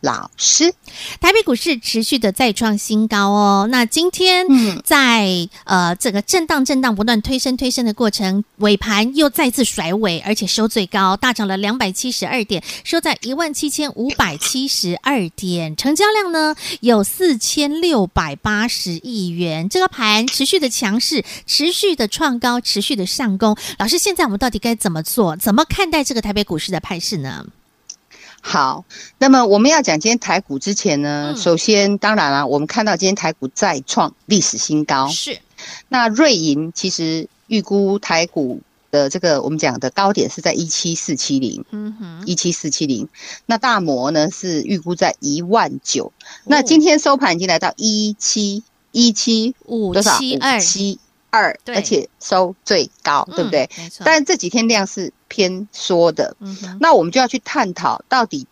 老师，台北股市持续的再创新高哦。那今天在、嗯、呃这个震荡震荡不断推升推升的过程，尾盘又再次甩尾，而且收最高，大涨了两百七十二点，收在一万七千五百七十二点，成交量呢有四千六百八十亿元。这个盘持续的强势，持续的创高，持续的上攻。老师，现在我们到底该怎么做？怎么看待这个台北股市的态势呢？好，那么我们要讲今天台股之前呢，嗯、首先当然啦、啊，我们看到今天台股再创历史新高。是，那瑞银其实预估台股的这个我们讲的高点是在一七四七零，嗯哼，一七四七零。那大摩呢是预估在一万九，那今天收盘已经来到一七一七五多少？五七二，而且收最高，对不对？但这几天量是。偏说的，嗯，那我们就要去探讨到底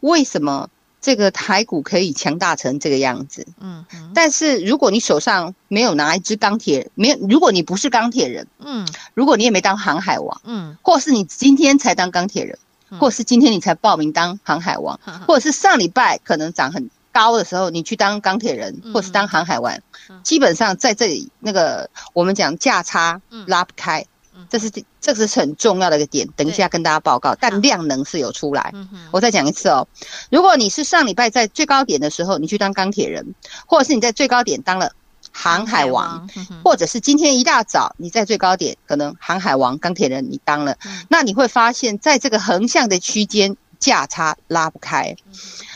为什么这个台股可以强大成这个样子，嗯，但是如果你手上没有拿一支钢铁，没有，如果你不是钢铁人，嗯，如果你也没当航海王，嗯，或是你今天才当钢铁人，或是今天你才报名当航海王，或者是上礼拜可能涨很高的时候你去当钢铁人，或是当航海王，基本上在这里那个我们讲价差拉不开。这是这是很重要的一个点，等一下跟大家报告。但量能是有出来，我再讲一次哦。如果你是上礼拜在最高点的时候，你去当钢铁人，或者是你在最高点当了航海王，或者是今天一大早你在最高点可能航海王、钢铁人你当了，那你会发现在这个横向的区间价差拉不开。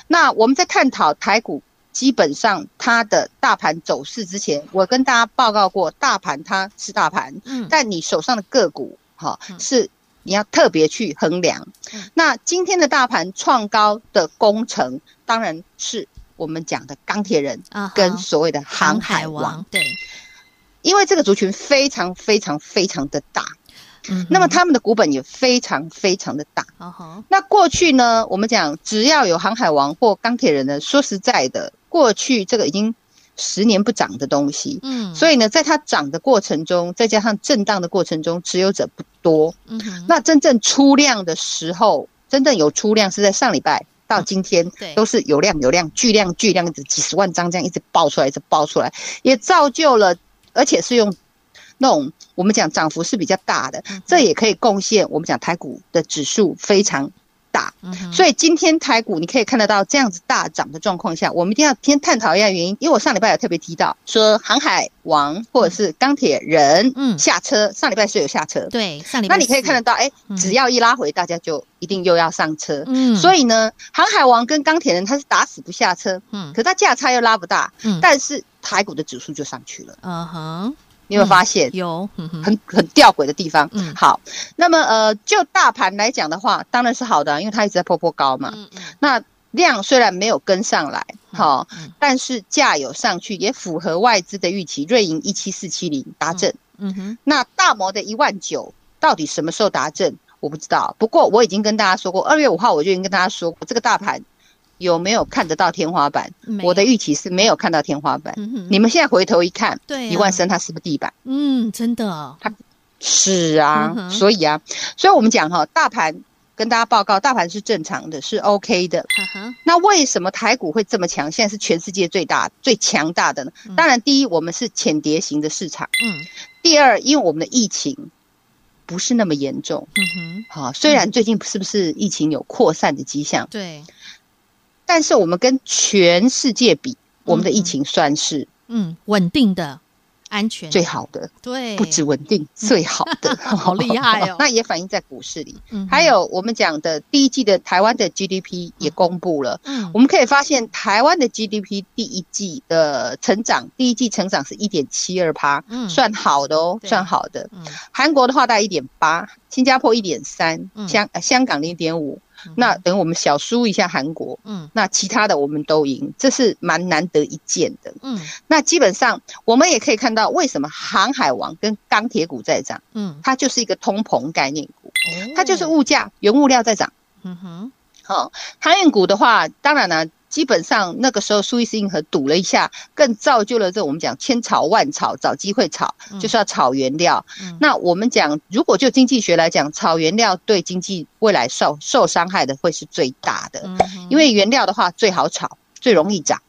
那我们在探讨台股。基本上，它的大盘走势之前，我跟大家报告过，大盘它是大盘，嗯，但你手上的个股，哈，是你要特别去衡量。那今天的大盘创高的工程，当然是我们讲的钢铁人跟所谓的航海王，对，因为这个族群非常非常非常的大。嗯，那么他们的股本也非常非常的大。Uh. 那过去呢，我们讲只要有航海王或钢铁人呢，说实在的，过去这个已经十年不涨的东西。嗯，所以呢，在它涨的过程中，再加上震荡的过程中，持有者不多。嗯，那真正出量的时候，真正有出量是在上礼拜到今天，对，都是有量有量，巨量巨量，的几十万张这样一直爆出来，一直爆出来，也造就了，而且是用。那种我们讲涨幅是比较大的，这也可以贡献我们讲台股的指数非常大，所以今天台股你可以看得到这样子大涨的状况下，我们一定要先探讨一下原因。因为我上礼拜有特别提到说航海王或者是钢铁人，嗯，下车，上礼拜是有下车，对，上礼拜。那你可以看得到，哎，只要一拉回，大家就一定又要上车，嗯，所以呢，航海王跟钢铁人他是打死不下车，嗯，可他价差又拉不大，嗯，但是台股的指数就上去了，嗯哼。没有发现、嗯、有很很吊诡的地方？嗯，好，那么呃，就大盘来讲的话，当然是好的、啊，因为它一直在破破高嘛。嗯嗯。那量虽然没有跟上来，好，但是价有上去，也符合外资的预期。瑞银一七四七零达阵，嗯哼。那大摩的一万九到底什么时候达阵？我不知道。不过我已经跟大家说过，二月五号我就已经跟大家说过，这个大盘。有没有看得到天花板？我的预期是没有看到天花板。嗯、你们现在回头一看，对、啊，一万三它是不是地板？嗯，真的、哦，它是啊。嗯、所以啊，所以我们讲哈，大盘跟大家报告，大盘是正常的，是 OK 的。那为什么台股会这么强？现在是全世界最大、最强大的呢？嗯、当然，第一，我们是浅碟型的市场。嗯。第二，因为我们的疫情不是那么严重。嗯哼。好，虽然最近是不是疫情有扩散的迹象？对。但是我们跟全世界比，我们的疫情算是嗯稳定的，安全最好的，对，不止稳定，最好的，好厉害哦。那也反映在股市里。还有我们讲的第一季的台湾的 GDP 也公布了，嗯，我们可以发现台湾的 GDP 第一季的成长，第一季成长是一点七二趴，嗯，算好的哦，算好的。嗯。韩国的话大概一点八，新加坡一点三，香香港零点五。那等我们小输一下韩国，嗯，那其他的我们都赢，这是蛮难得一见的，嗯，那基本上我们也可以看到为什么航海王跟钢铁股在涨，嗯，它就是一个通膨概念股，它就是物价原物料在涨，嗯哼，好，航运股的话，当然呢。基本上那个时候，苏伊士运河堵了一下，更造就了这我们讲千炒万炒，找机会炒，就是要炒原料。嗯、那我们讲，如果就经济学来讲，炒原料对经济未来受受伤害的会是最大的，嗯、因为原料的话最好炒，最容易涨。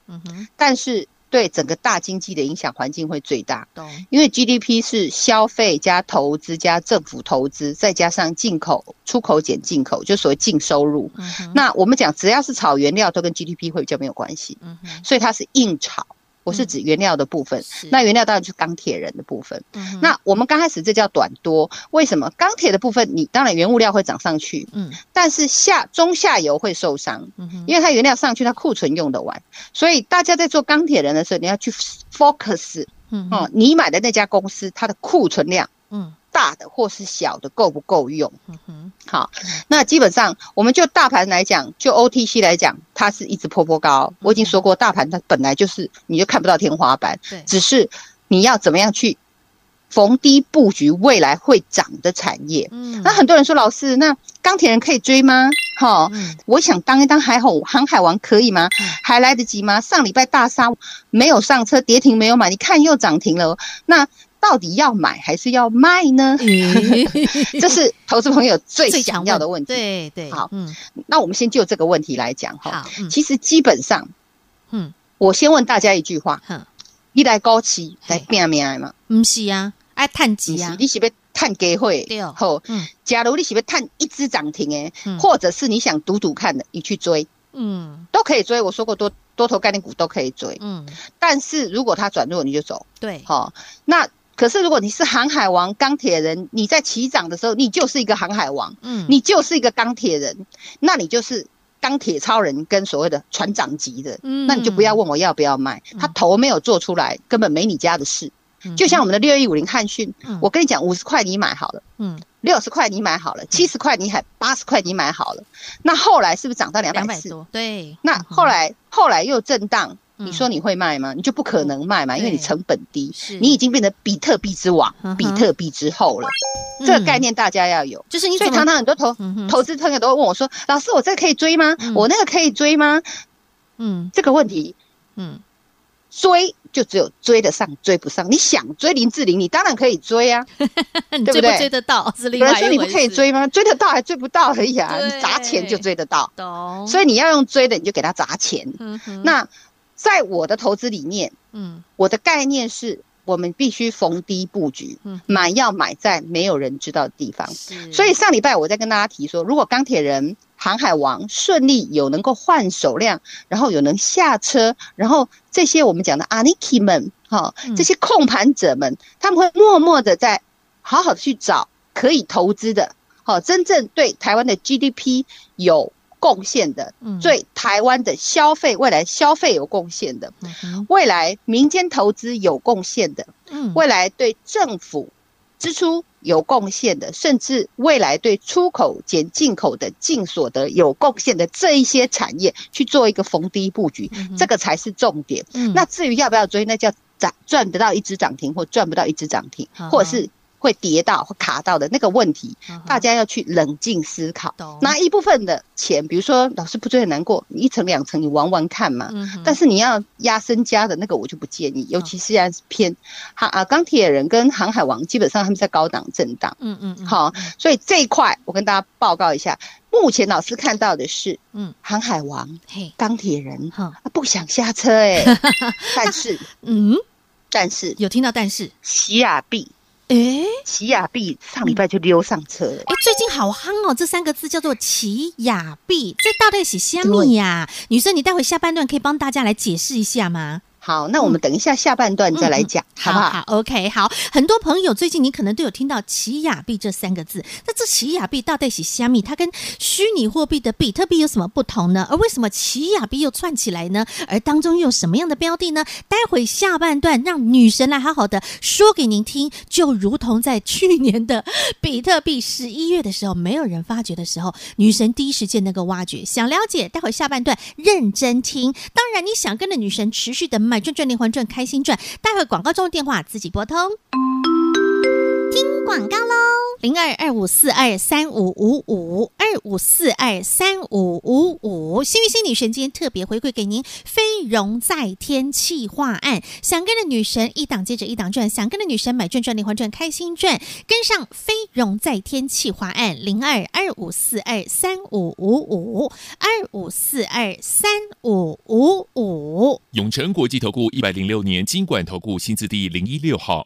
但是。对整个大经济的影响环境会最大，因为 GDP 是消费加投资加政府投资，再加上进口、出口减进口，就所谓净收入。嗯、哼那我们讲，只要是炒原料，都跟 GDP 会比较没有关系。嗯、哼所以它是硬炒。我是指原料的部分，嗯、那原料当然就是钢铁人的部分。嗯、那我们刚开始这叫短多，为什么？钢铁的部分，你当然原物料会涨上去，嗯，但是下中下游会受伤，嗯，因为它原料上去，它库存用得完，所以大家在做钢铁人的时候，你要去 focus，哦，你买的那家公司它的库存量，嗯。大的或是小的够不够用？嗯哼，好，那基本上我们就大盘来讲，就 OTC 来讲，它是一直破破高。我已经说过，大盘它本来就是你就看不到天花板，对，只是你要怎么样去逢低布局未来会涨的产业。嗯，那很多人说老师，那钢铁人可以追吗？哈，我想当一当海吼航海王可以吗？还来得及吗？上礼拜大杀没有上车，跌停没有买，你看又涨停了，那。到底要买还是要卖呢？这是投资朋友最想要的问题。对对，好，嗯，那我们先就这个问题来讲哈。其实基本上，嗯，我先问大家一句话：一来高期来变命嘛？不是啊，爱探基啊？你是不是探机会？对哦。好，嗯，假如你是不是探一只涨停诶，或者是你想赌赌看的，你去追，嗯，都可以追。我说过多多头概念股都可以追，嗯，但是如果它转弱，你就走。对，好，那。可是，如果你是航海王、钢铁人，你在起涨的时候，你就是一个航海王，嗯，你就是一个钢铁人，那你就是钢铁超人跟所谓的船长级的，嗯，那你就不要问我要不要卖，他头没有做出来，根本没你家的事。就像我们的六一五零汉讯，我跟你讲，五十块你买好了，嗯，六十块你买好了，七十块你还八十块你买好了，那后来是不是涨到两百四？对，那后来后来又震荡。你说你会卖吗？你就不可能卖嘛，因为你成本低，你已经变成比特币之王、比特币之后了。这个概念大家要有，就是你。所以常常很多投投资朋友都会问我说：“老师，我这个可以追吗？我那个可以追吗？”嗯，这个问题，嗯，追就只有追得上，追不上。你想追林志玲，你当然可以追啊，对不对？追得到是另外说你不可以追吗？追得到还追不到而已啊！你砸钱就追得到。懂。所以你要用追的，你就给他砸钱。那。在我的投资理念，嗯，我的概念是我们必须逢低布局，嗯，买要买在没有人知道的地方。所以上礼拜我在跟大家提说，如果钢铁人、航海王顺利有能够换手量，然后有能下车，然后这些我们讲的阿尼基们，哈，这些控盘者们，他们会默默的在好好的去找可以投资的，好，真正对台湾的 GDP 有。贡献的，对台湾的消费未来消费有贡献的，未来民间投资有贡献的，未来对政府支出有贡献的，甚至未来对出口减进口的净所得有贡献的这一些产业去做一个逢低布局，这个才是重点。那至于要不要追，那叫涨赚得到一只涨停或赚不到一只涨停，或者是。会跌到或卡到的那个问题，大家要去冷静思考。拿一部分的钱，比如说老师不追很难过，你一层两层你玩玩看嘛。但是你要压身家的那个，我就不建议。尤其是现在是偏航啊钢铁人跟航海王，基本上他们在高档震荡。嗯嗯。好，所以这一块我跟大家报告一下，目前老师看到的是，嗯，航海王、钢铁人，哈，不想下车哎。但是，嗯，但是有听到但是，喜亚币。诶，奇亚币上礼拜就溜上车了。哎，最近好夯哦，这三个字叫做奇亚币，这到底是虾米呀？女生，你待会下半段可以帮大家来解释一下吗？好，那我们等一下下半段再来讲，嗯、好不好？好，OK，好。很多朋友最近你可能都有听到“奇亚币”这三个字，那这“奇亚币”到底是虾米？它跟虚拟货币的比特币有什么不同呢？而为什么“奇亚币”又串起来呢？而当中又有什么样的标的呢？待会下半段让女神来好好的说给您听。就如同在去年的比特币十一月的时候，没有人发觉的时候，女神第一时间能够挖掘。想了解，待会下半段认真听。当然，你想跟着女神持续的买赚赚连环赚开心赚，待会广告中的电话自己拨通。听广告喽，零二二五四二三五五五二五四二三五五五，幸运星女神今天特别回馈给您，飞荣在天气化案，想跟着女神一档接着一档赚，想跟着女神买赚赚连环赚开心赚，跟上飞荣在天气划案，零二二五四二三五五五二五四二三五五五，永诚国际投顾一百零六年金管投顾新字第零一六号。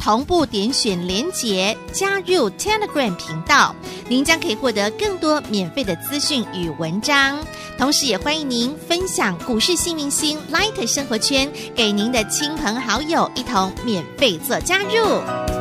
同步点选连结加入 Telegram 频道，您将可以获得更多免费的资讯与文章。同时，也欢迎您分享股市幸运星 Light 生活圈给您的亲朋好友，一同免费做加入。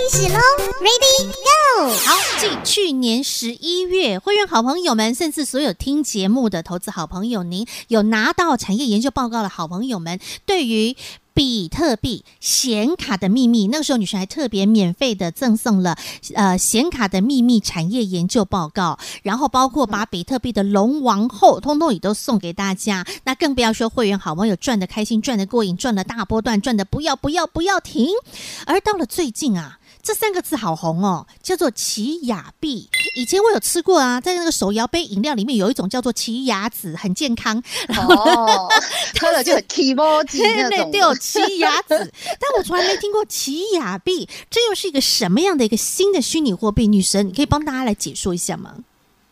目开始喽，Ready Go！好，继去年十一月，会员好朋友们，甚至所有听节目的投资好朋友，您有拿到产业研究报告的好朋友们，对于。比特币显卡的秘密，那个时候女神还特别免费的赠送了呃显卡的秘密产业研究报告，然后包括把比特币的龙王后通通也都送给大家，那更不要说会员好朋友赚的开心，赚的过瘾，赚的大波段，赚的不要不要不要停，而到了最近啊。这三个字好红哦，叫做奇亚币。以前我有吃过啊，在那个手摇杯饮料里面有一种叫做奇亚籽，很健康。哦，喝了就很 kimochi 那种。对，奇亚籽，但我从来没听过奇亚币，这又是一个什么样的一个新的虚拟货币？女神，你可以帮大家来解说一下吗？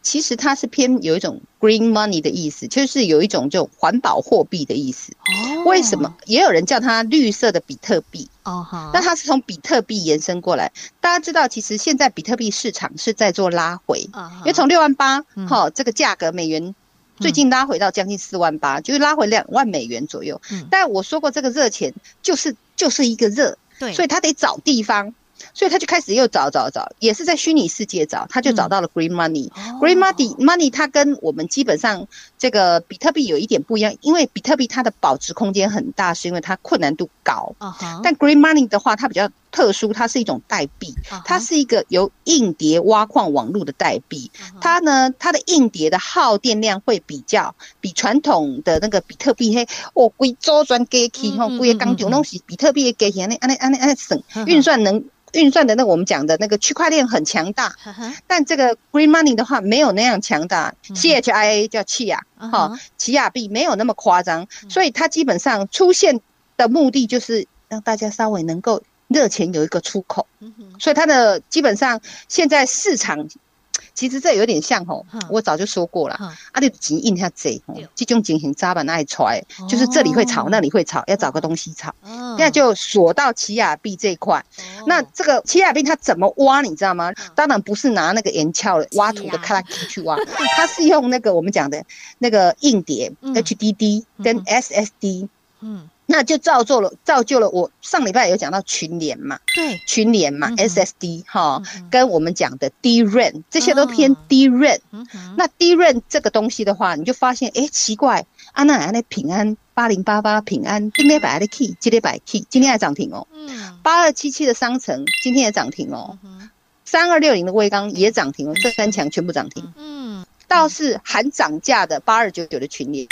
其实它是偏有一种 green money 的意思，就是有一种这种环保货币的意思。哦，为什么也有人叫它绿色的比特币？哦，好，那它是从比特币延伸过来。大家知道，其实现在比特币市场是在做拉回，哦、因为从六万八，哈，这个价格美元最近拉回到将近四万八，就是拉回两万美元左右。嗯，但我说过，这个热钱就是就是一个热，对，所以它得找地方。所以他就开始又找找找，也是在虚拟世界找，他就找到了 green money。嗯、green money money 它跟我们基本上这个比特币有一点不一样，因为比特币它的保值空间很大，是因为它困难度高。嗯、但 green money 的话，它比较特殊，它是一种代币，它是一个由硬碟挖矿网络的代币。它呢，它的硬碟的耗电量会比较比传统的那个比特币嘿，哦，贵周转给起吼，贵的钢条东西，比特币给起安尼安尼安尼安尼省运算能。运算的那个我们讲的那个区块链很强大，但这个 Green Money 的话没有那样强大，CHIA 叫奇亚，哈，奇亚币没有那么夸张，所以它基本上出现的目的就是让大家稍微能够热钱有一个出口，所以它的基本上现在市场。其实这有点像吼，我早就说过了，啊，你钱印下这种情形扎板那里出来，就是这里会炒，那里会炒，要找个东西炒，现在就锁到奇亚币这一块。那这个奇亚币它怎么挖，你知道吗？当然不是拿那个盐锹挖土的卡拉机去挖，它是用那个我们讲的那个硬碟 HDD 跟 SSD，嗯。那就造就了，造就了我上礼拜有讲到群联嘛，对，群联嘛、嗯、，SSD 哈，嗯、跟我们讲的 DRAM 这些都偏 DRAM、哦。那 DRAM 这个东西的话，你就发现，哎、欸，奇怪，安娜安那平安八零八八平安今天摆的 key，今天摆 key，今天还涨停哦。嗯。八二七七的商城今天也涨停哦。三二六零的威刚也涨停哦，这三强全部涨停。嗯。倒是含涨价的八二九九的群联。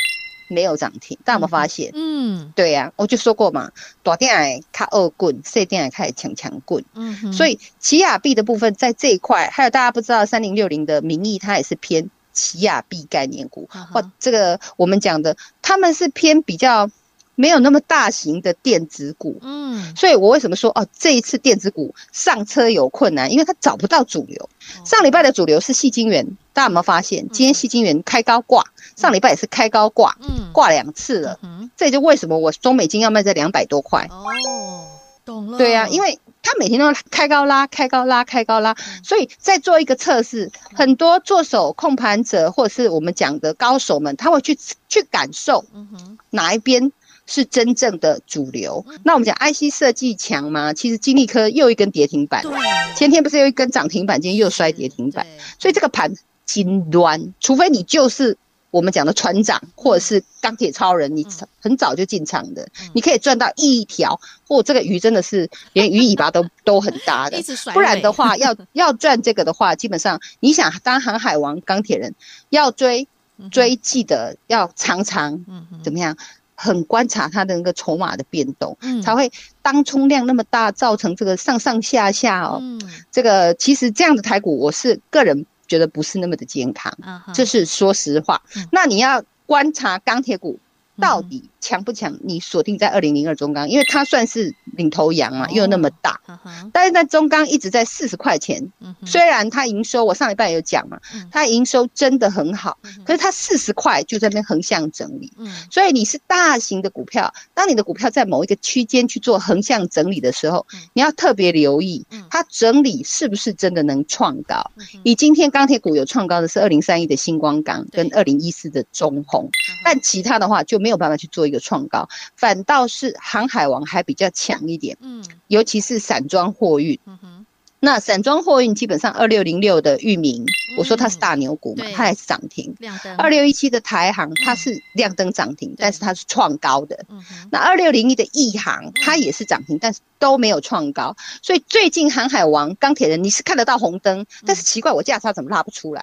没有涨停，但我有没有发现？嗯，对呀、啊，我就说过嘛，大点爱卡二棍，小点爱开强强棍。嗯哼，所以奇亚币的部分在这一块，还有大家不知道三零六零的名义，它也是偏奇亚币概念股，或、这个我们讲的，他们是偏比较没有那么大型的电子股，嗯，所以我为什么说哦，这一次电子股上车有困难，因为它找不到主流。上礼拜的主流是细晶圆，大家有没有发现？今天细晶圆开高挂，上礼拜也是开高挂，嗯，挂两次了，嗯，这也就为什么我中美金要卖在两百多块。哦，懂了。对呀，因为它每天都开高拉，开高拉，开高拉，所以在做一个测试，很多做手控盘者或者是我们讲的高手们，他会去去感受，哪一边。是真正的主流。那我们讲 IC 设计强吗？其实金立科又一根跌停板，前天不是又一根涨停板，今天又摔跌停板，所以这个盘金端，除非你就是我们讲的船长或者是钢铁超人，你很早就进场的，你可以赚到一条，或这个鱼真的是连鱼尾巴都 都很搭的，不然的话要 要赚这个的话，基本上你想当航海王钢铁人要追追，记得要常常怎么样？很观察它的那个筹码的变动，嗯，才会当冲量那么大，造成这个上上下下哦。嗯，这个其实这样的台股，我是个人觉得不是那么的健康，嗯，这是说实话。嗯，那你要观察钢铁股。到底强不强？你锁定在二零零二中钢，因为它算是领头羊嘛，又那么大。但是在中钢一直在四十块钱，虽然它营收，我上礼拜有讲嘛，它营收真的很好，可是它四十块就在那边横向整理。所以你是大型的股票，当你的股票在某一个区间去做横向整理的时候，你要特别留意它整理是不是真的能创高。以今天钢铁股有创高的是二零三一的星光钢跟二零一四的中红，但其他的话就。没有办法去做一个创高，反倒是航海王还比较强一点，嗯，尤其是散装货运，嗯哼。那散装货运基本上二六零六的域名，我说它是大牛股嘛，它还是涨停。二六一七的台航，它是亮灯涨停，但是它是创高的。那二六零一的亿航，它也是涨停，但是都没有创高。所以最近航海王钢铁人，你是看得到红灯，但是奇怪，我价差怎么拉不出来？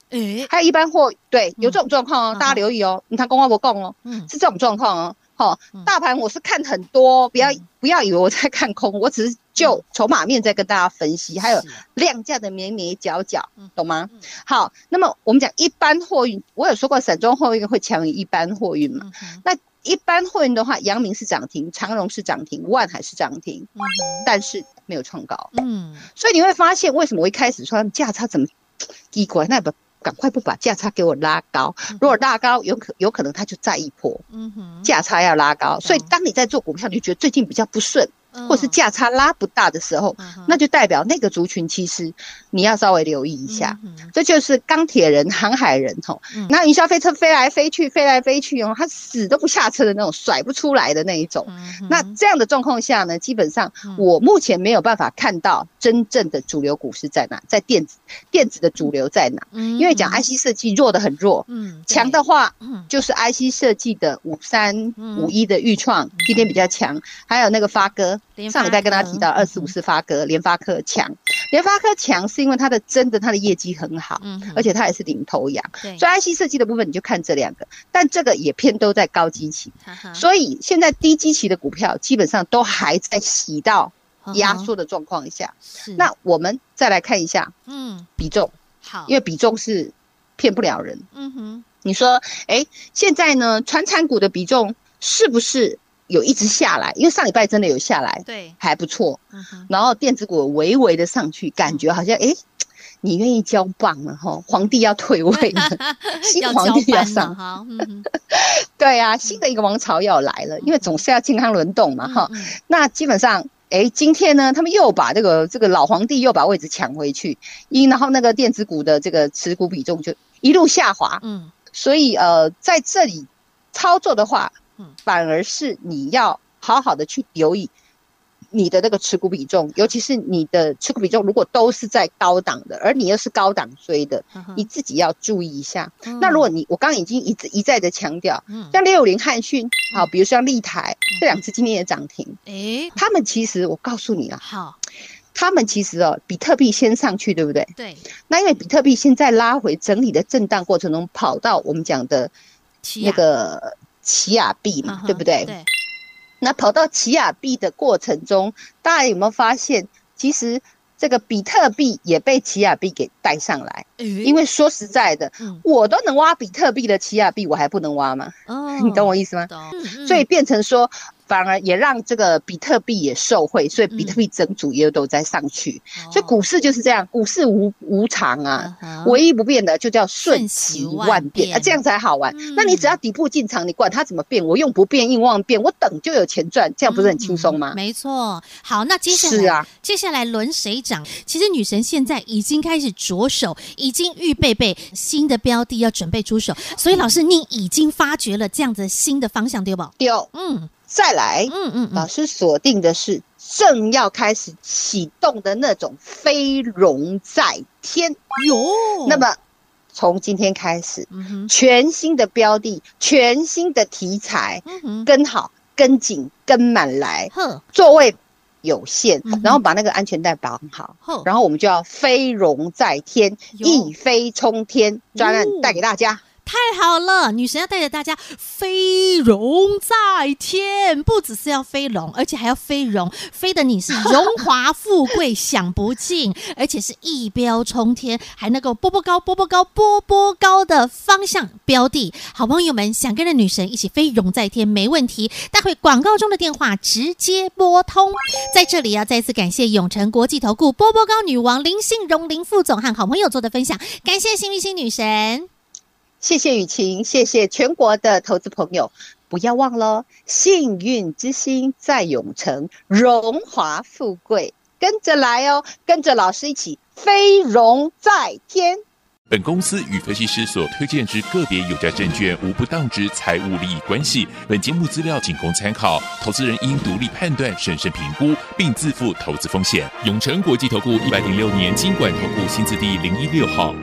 还有一般货，对，有这种状况哦，大家留意哦。你看公话不供哦，是这种状况哦。好，大盘我是看很多，不要不要以为我在看空，我只是就筹码面在跟大家分析，还有量价的眉眉角角，懂吗？好，那么我们讲一般货运，我有说过散装货运会强于一般货运嘛？那一般货运的话，阳明是涨停，长荣是涨停，万海是涨停，但是没有创高。嗯，所以你会发现为什么我一开始说价差怎么奇怪？那不。赶快不把价差给我拉高，如果拉高，有可有可能它就再一波，嗯哼，价差要拉高，所以当你在做股票，你就觉得最近比较不顺。或是价差拉不大的时候，那就代表那个族群其实你要稍微留意一下。这就是钢铁人、航海人吼，那云霄飞车飞来飞去、飞来飞去哦，他死都不下车的那种，甩不出来的那一种。那这样的状况下呢，基本上我目前没有办法看到真正的主流股市在哪，在电子电子的主流在哪？因为讲 IC 设计弱的很弱，强的话就是 IC 设计的五三五一的预创今天比较强，还有那个发哥。上礼拜跟大家提到二十五四发哥，联发科强，联发科强是因为它的真的它的业绩很好，而且它也是领头羊，所以 IC 设计的部分你就看这两个，但这个也偏都在高基期，所以现在低基期的股票基本上都还在洗到压缩的状况下，那我们再来看一下，嗯，比重好，因为比重是骗不了人，嗯哼，你说，哎，现在呢，传产股的比重是不是？有一直下来，因为上礼拜真的有下来，对，还不错。嗯、然后电子股微微的上去，感觉好像哎、嗯，你愿意交棒了哈？皇帝要退位了，新皇帝要上。对啊，新的一个王朝要来了，嗯、因为总是要健康轮动嘛哈。那基本上，哎，今天呢，他们又把这个这个老皇帝又把位置抢回去，因然后那个电子股的这个持股比重就一路下滑。嗯，所以呃，在这里操作的话。反而是你要好好的去留意你的那个持股比重，尤其是你的持股比重如果都是在高档的，而你又是高档追的，你自己要注意一下。那如果你我刚刚已经一一再的强调，像六零汉讯，好，比如像立台这两只今天也涨停，诶，他们其实我告诉你啊，好，他们其实哦比特币先上去，对不对？对。那因为比特币现在拉回整理的震荡过程中，跑到我们讲的那个。奇亚币嘛，uh 对不对？对。那跑到奇亚币的过程中，大家有没有发现，其实这个比特币也被奇亚币给带上来？嗯、因为说实在的，嗯、我都能挖比特币的奇亚币，我还不能挖吗？哦，你懂我意思吗？懂。所以变成说，反而也让这个比特币也受惠，所以比特币整组也都在上去。嗯、所以股市就是这样，股市无无常啊，哦、唯一不变的就叫瞬息万变，啊，这样才好玩。嗯、那你只要底部进场，你管它怎么变，我用不变应万变，我等就有钱赚，这样不是很轻松吗？嗯、没错。好，那接下来是啊，接下来轮谁涨？其实女神现在已经开始着手，已经预备备新的标的要准备出手。所以老师，你已经发掘了这样子新的方向，对不？对，嗯。再来，嗯嗯，老师锁定的是正要开始启动的那种飞龙在天。哟。那么从今天开始，全新的标的，全新的题材，跟好、跟紧、跟满来，座位有限，然后把那个安全带绑好，然后我们就要飞龙在天，一飞冲天，专案带给大家。太好了，女神要带着大家飞龙在天，不只是要飞龙，而且还要飞龙，飞的你是荣华富贵享不尽，而且是一飙冲天，还能够波波高、波波高、波波高的方向标的。好朋友们想跟着女神一起飞龙在天，没问题，待会广告中的电话直接拨通。在这里要再次感谢永诚国际投顾波波高女王林信荣林副总和好朋友做的分享，感谢幸运星女神。谢谢雨晴，谢谢全国的投资朋友，不要忘了，幸运之星在永城，荣华富贵跟着来哦，跟着老师一起飞荣在天。本公司与分析师所推荐之个别有价证券无不当之财务利益关系，本节目资料仅供参考，投资人应独立判断、审慎评估，并自负投资风险。永城国际投顾一百零六年金管投顾新字第零一六号。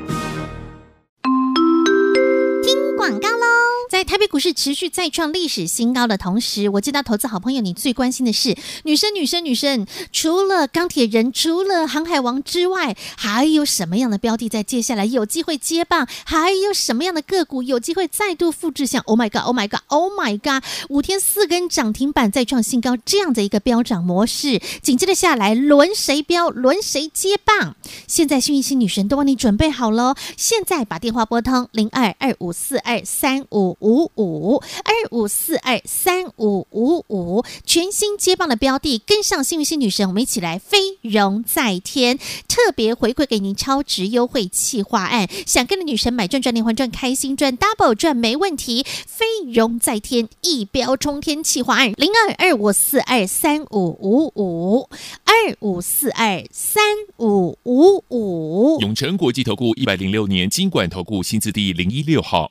台北股市持续再创历史新高的同时，我知道投资好朋友你最关心的是女生、女生、女生，除了钢铁人、除了航海王之外，还有什么样的标的在接下来有机会接棒？还有什么样的个股有机会再度复制像 Oh my God, Oh my God, Oh my God，五天四根涨停板再创新高这样的一个飙涨模式？紧接着下来轮谁飙？轮谁接棒？现在幸运星女神都帮你准备好了，现在把电话拨通零二二五四二三五五。五五二五四二三五五五，全新接棒的标的，跟上幸运星女神，我们一起来飞荣在天，特别回馈给您超值优惠企划案，想跟着女神买赚赚连环赚，开心赚 double 赚没问题，飞荣在天一标冲天企划案零二二五四二三五五五二五四二三五五五，永诚国际投顾一百零六年金管投顾新字第零一六号。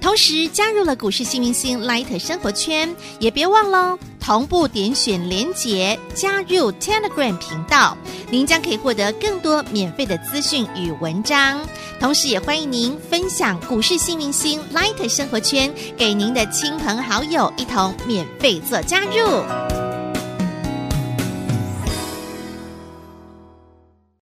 同时加入了股市新明星 Light 生活圈，也别忘了同步点选连结加入 Telegram 频道，您将可以获得更多免费的资讯与文章。同时也欢迎您分享股市新明星 Light 生活圈给您的亲朋好友，一同免费做加入。